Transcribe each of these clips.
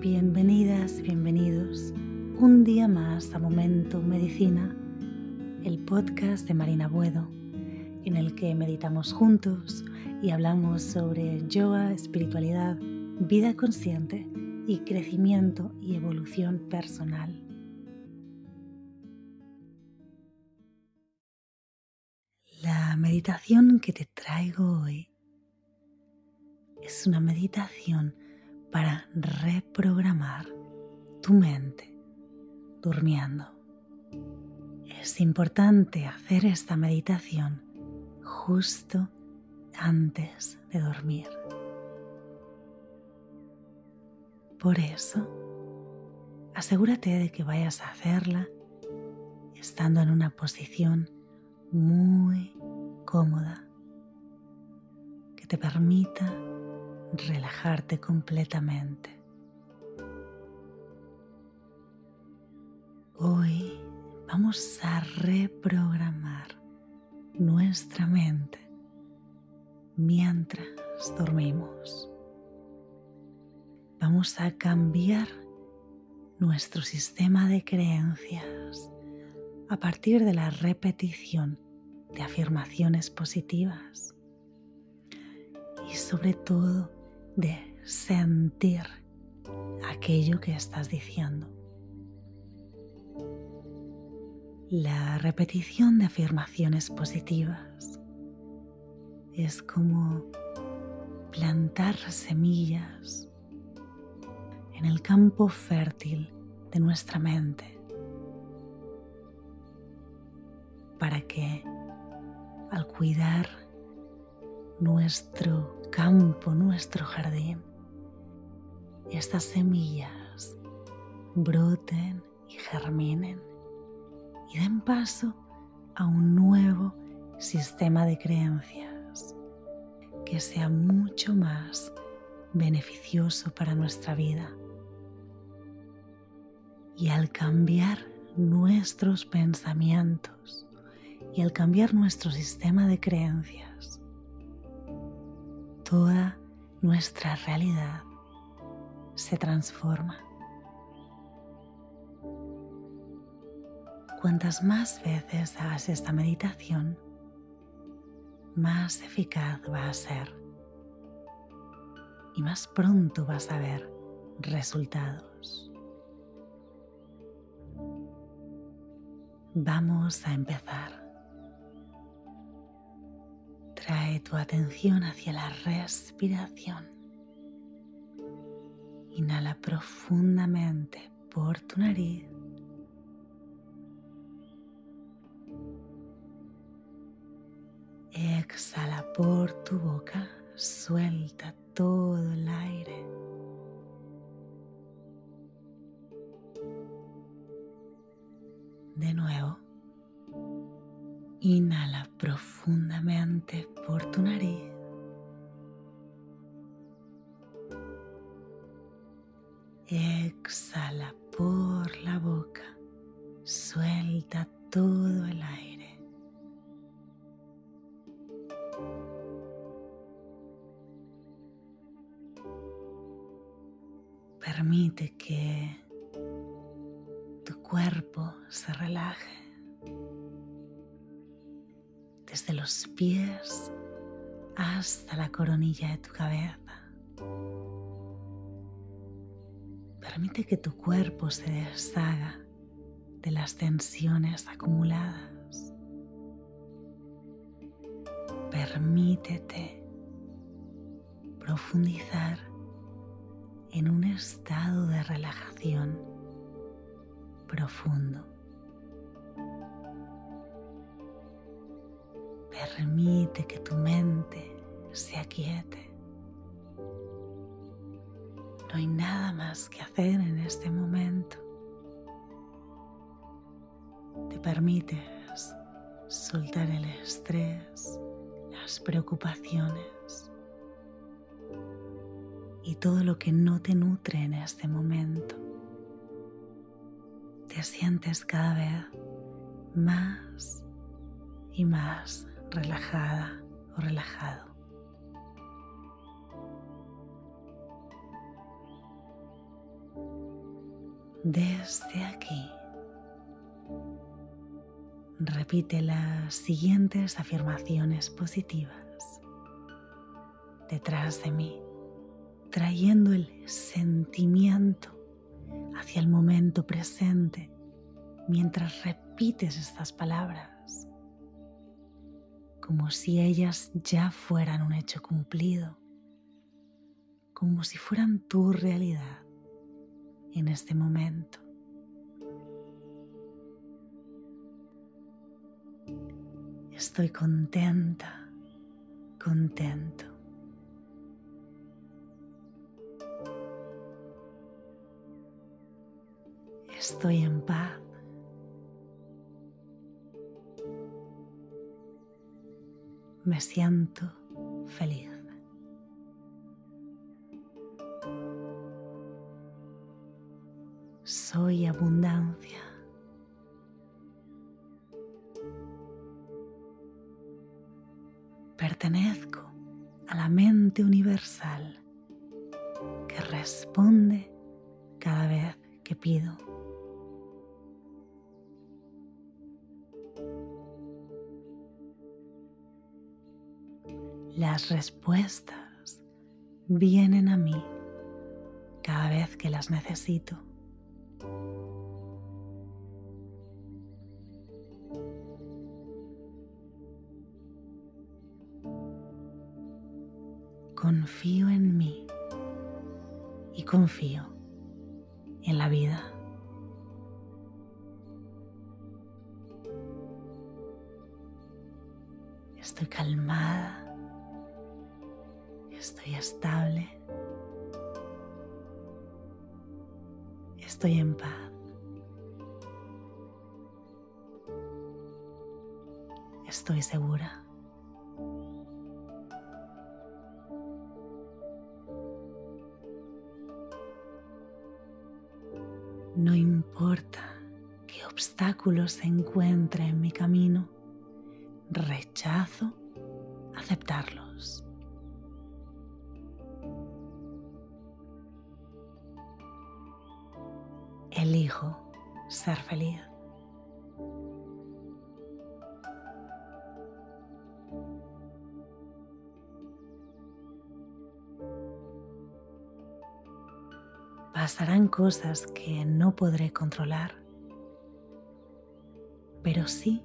Bienvenidas, bienvenidos un día más a Momento Medicina, el podcast de Marina Buedo, en el que meditamos juntos y hablamos sobre yoga, espiritualidad, vida consciente y crecimiento y evolución personal. La meditación que te traigo hoy es una meditación para reprogramar tu mente durmiendo. Es importante hacer esta meditación justo antes de dormir. Por eso, asegúrate de que vayas a hacerla estando en una posición muy cómoda que te permita relajarte completamente. Hoy vamos a reprogramar nuestra mente mientras dormimos. Vamos a cambiar nuestro sistema de creencias a partir de la repetición de afirmaciones positivas y sobre todo de sentir aquello que estás diciendo. La repetición de afirmaciones positivas es como plantar semillas en el campo fértil de nuestra mente para que al cuidar nuestro campo, nuestro jardín, estas semillas broten y germinen y den paso a un nuevo sistema de creencias que sea mucho más beneficioso para nuestra vida. Y al cambiar nuestros pensamientos y al cambiar nuestro sistema de creencias, toda nuestra realidad se transforma. Cuantas más veces hagas esta meditación, más eficaz va a ser y más pronto vas a ver resultados. Vamos a empezar. Trae tu atención hacia la respiración. Inhala profundamente por tu nariz. Exhala por tu boca, suelta todo el aire. De nuevo. Inhala profundamente por tu nariz. Exhala por la boca. Suelta todo el aire. Permite que tu cuerpo se relaje desde los pies hasta la coronilla de tu cabeza. Permite que tu cuerpo se deshaga de las tensiones acumuladas. Permítete profundizar en un estado de relajación profundo. Permite que tu mente se aquiete. No hay nada más que hacer en este momento. Te permites soltar el estrés, las preocupaciones y todo lo que no te nutre en este momento. Te sientes cada vez más y más relajada o relajado. desde aquí. Repite las siguientes afirmaciones positivas detrás de mí, trayendo el sentimiento hacia el momento presente mientras repites estas palabras, como si ellas ya fueran un hecho cumplido, como si fueran tu realidad en este momento. Estoy contenta, contento. Estoy en paz. Me siento feliz. Soy abundancia. Pertenezco a la mente universal que responde cada vez que pido. Las respuestas vienen a mí cada vez que las necesito. confío en mí y confío estoy en paz. Estoy segura. No importa qué obstáculos se encuentre en mi camino, rechazo aceptarlos. Ser feliz. pasarán cosas que no podré controlar, pero sí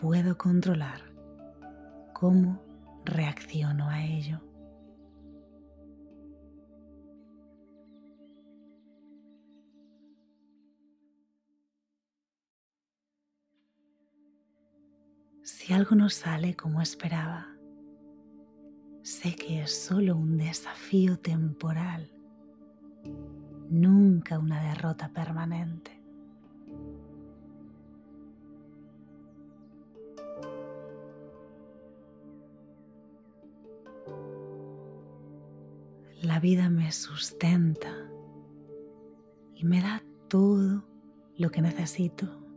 puedo controlar cómo reacciono a ello. Si algo no sale como esperaba, sé que es solo un desafío temporal nunca una derrota permanente. La vida me sustenta y me da todo lo que necesito.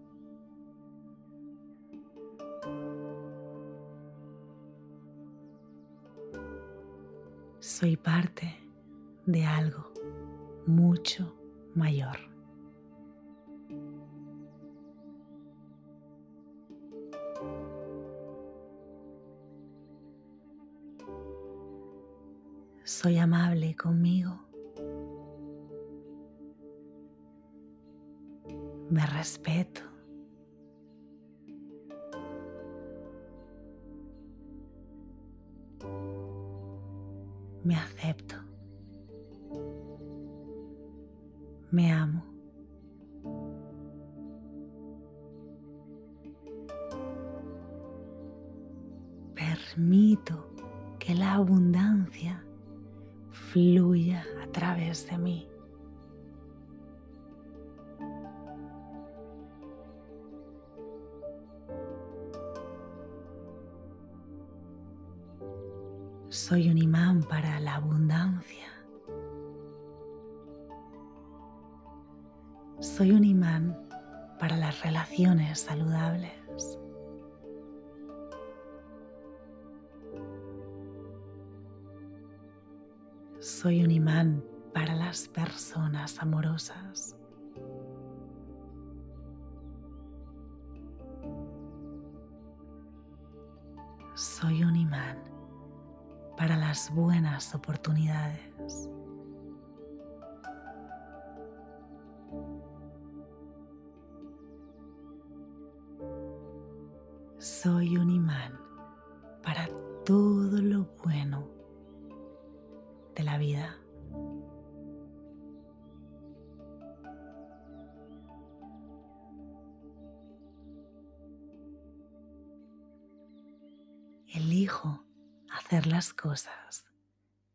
Soy parte de algo mucho mayor. Soy amable conmigo. Me respeto. Soy un imán para la abundancia. Soy un imán para las relaciones saludables. Soy un imán para las personas amorosas. Soy un imán para las buenas oportunidades. Soy un imán para todo lo bueno las cosas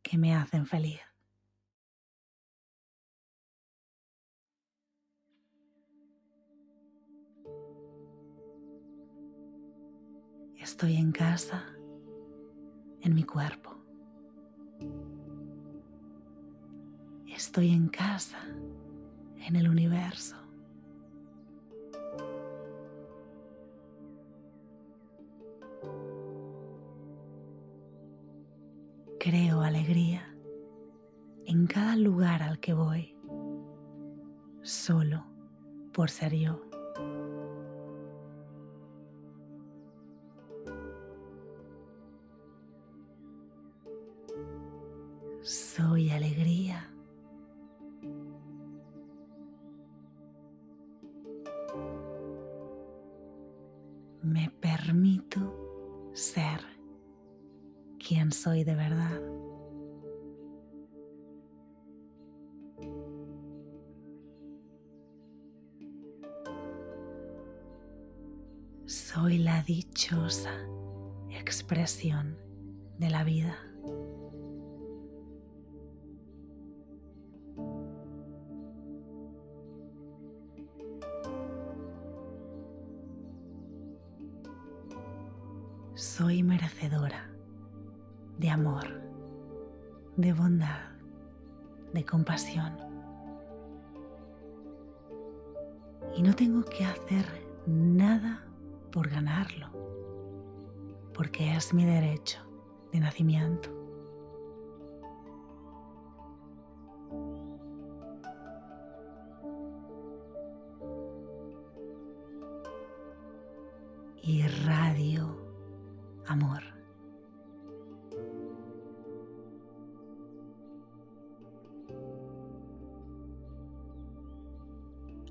que me hacen feliz. Estoy en casa, en mi cuerpo. Estoy en casa, en el universo. Creo alegría en cada lugar al que voy, solo por ser yo. soy alegría. Expresión de la vida. soy merecedora de amor, de bondad, de compasión. Y no tengo que hacer nada por ganarlo, porque es mi derecho de nacimiento. Irradio amor.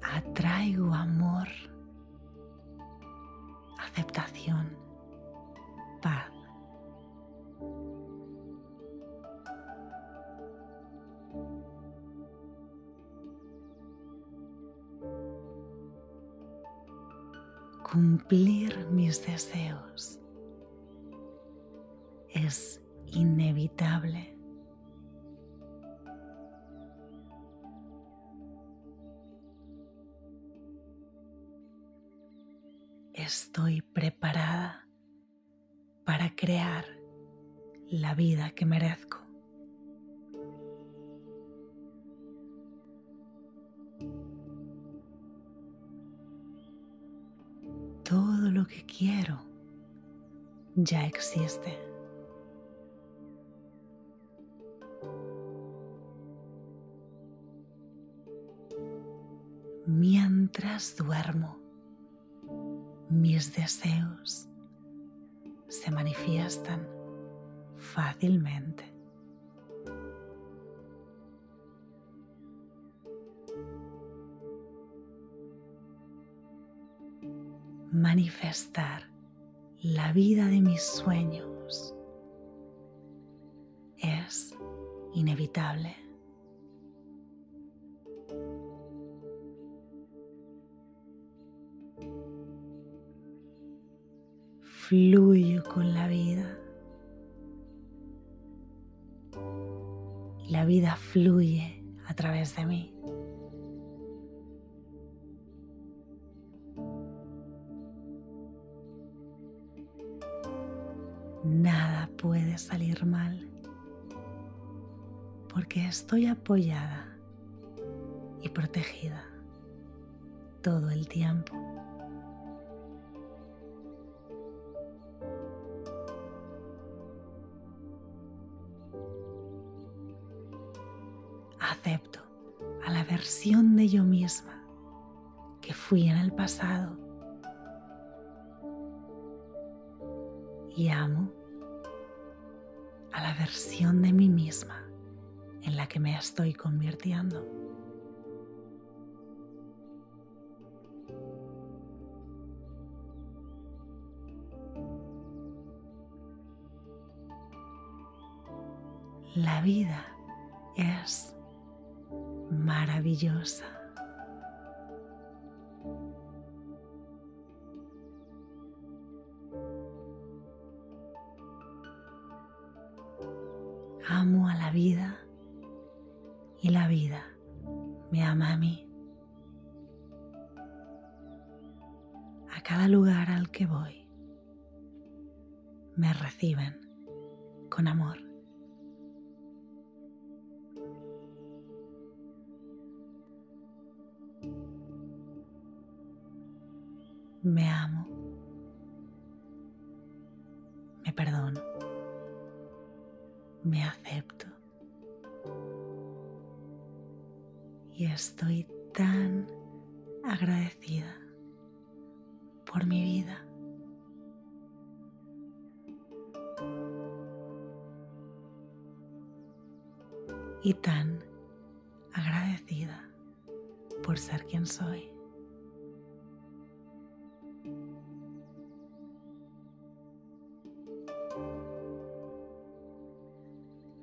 Atraigo amor, Cumplir mis deseos es inevitable. Estoy preparada para crear la vida que merezco. Que quiero ya existe. mientras duermo, mis deseos se manifiestan fácilmente. Manifestar la vida de mis sueños es inevitable. fluyo con la vida. La vida fluye a través de mí. Nada puede salir mal porque estoy apoyada y protegida todo el tiempo. acepto a la versión de yo misma que fui en el pasado y amo a la versión de mí misma en la que me estoy convirtiendo. La vida es maravillosa. Amo a la vida y la vida me ama a mí. A cada lugar al que voy me reciben con amor. Por ser quien soy.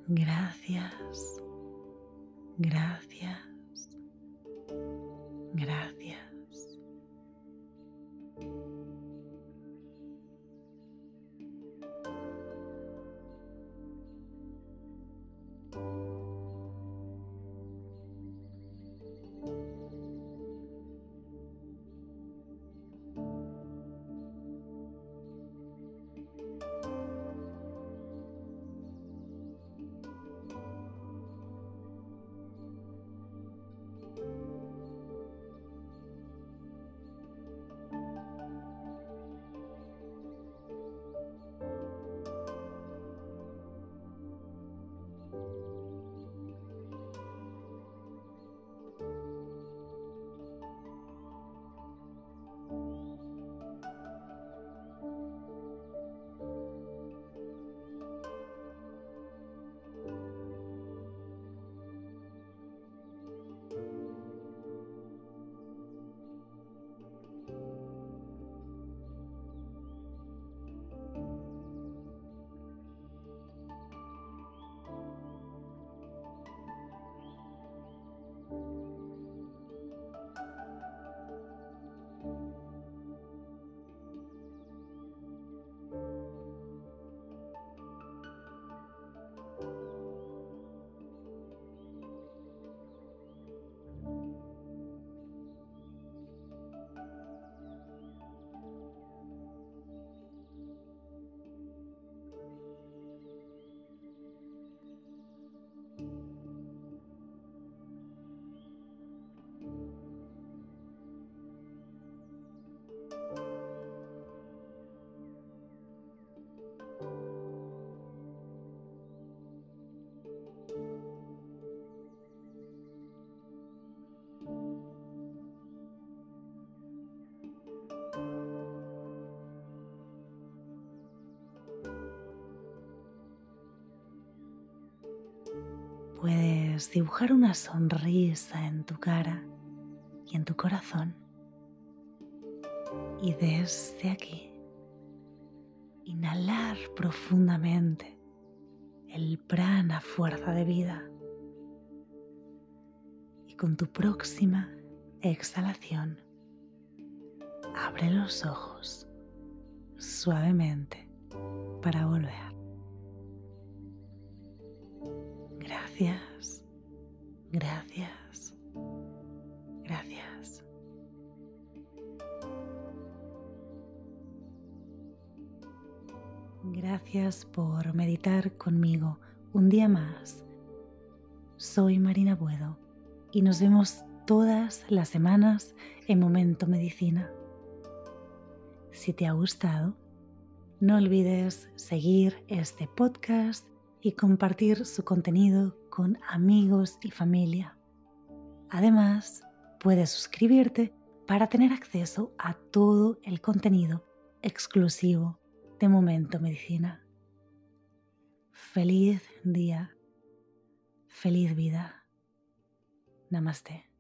Gracias, gracias, Dibujar una sonrisa en tu cara y en tu corazón. Y desde aquí, inhalar profundamente el prana fuerza de vida. Y con tu próxima exhalación, abre los ojos suavemente para volver. Gracias, gracias, gracias. Gracias por meditar conmigo un día más. Soy Marina Buedo y nos vemos todas las semanas en Momento Medicina. Si te ha gustado, no olvides seguir este podcast y compartir su contenido con amigos y familia. Además, puedes suscribirte para tener acceso a todo el contenido exclusivo de Momento Medicina. Feliz día, feliz vida. Namaste.